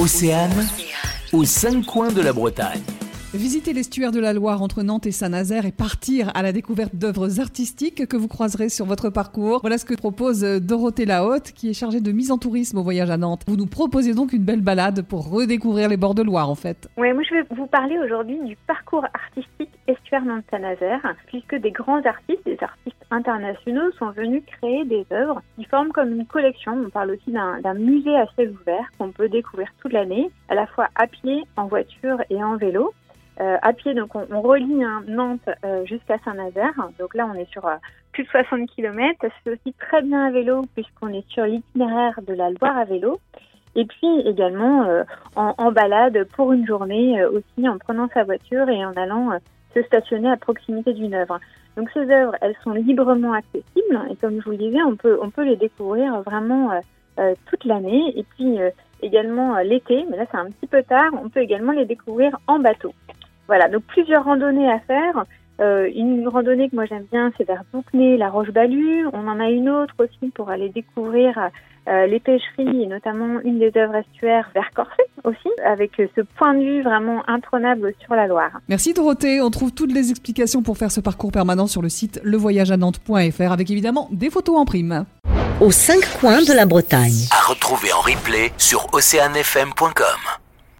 Océane, aux cinq coins de la Bretagne. Visiter l'estuaire de la Loire entre Nantes et Saint-Nazaire et partir à la découverte d'œuvres artistiques que vous croiserez sur votre parcours. Voilà ce que propose Dorothée Lahaute, qui est chargée de mise en tourisme au voyage à Nantes. Vous nous proposez donc une belle balade pour redécouvrir les bords de Loire, en fait. Oui, moi je vais vous parler aujourd'hui du parcours artistique estuaire Nantes-Saint-Nazaire, puisque des grands artistes, des artistes internationaux sont venus créer des œuvres qui forment comme une collection. On parle aussi d'un musée assez ouvert qu'on peut découvrir toute l'année, à la fois à pied, en voiture et en vélo. Euh, à pied, donc on, relie hein, Nantes euh, jusqu'à Saint-Nazaire. Donc là, on est sur euh, plus de 60 km. C'est aussi très bien à vélo puisqu'on est sur l'itinéraire de la Loire à vélo. Et puis également en, en, balade pour une journée aussi en prenant sa voiture et en allant se stationner à proximité d'une œuvre. Donc ces œuvres, elles sont librement accessibles et comme je vous le disais, on peut, on peut les découvrir vraiment toute l'année. Et puis également l'été, mais là c'est un petit peu tard, on peut également les découvrir en bateau. Voilà, donc plusieurs randonnées à faire. Euh, une randonnée que moi j'aime bien, c'est vers Boucnay, la Roche-Balue. On en a une autre aussi pour aller découvrir euh, les pêcheries et notamment une des œuvres estuaires vers Corset aussi, avec ce point de vue vraiment intronable sur la Loire. Merci Dorothée. On trouve toutes les explications pour faire ce parcours permanent sur le site levoyageanantes.fr avec évidemment des photos en prime. Aux cinq coins de la Bretagne. À retrouver en replay sur oceanfm.com.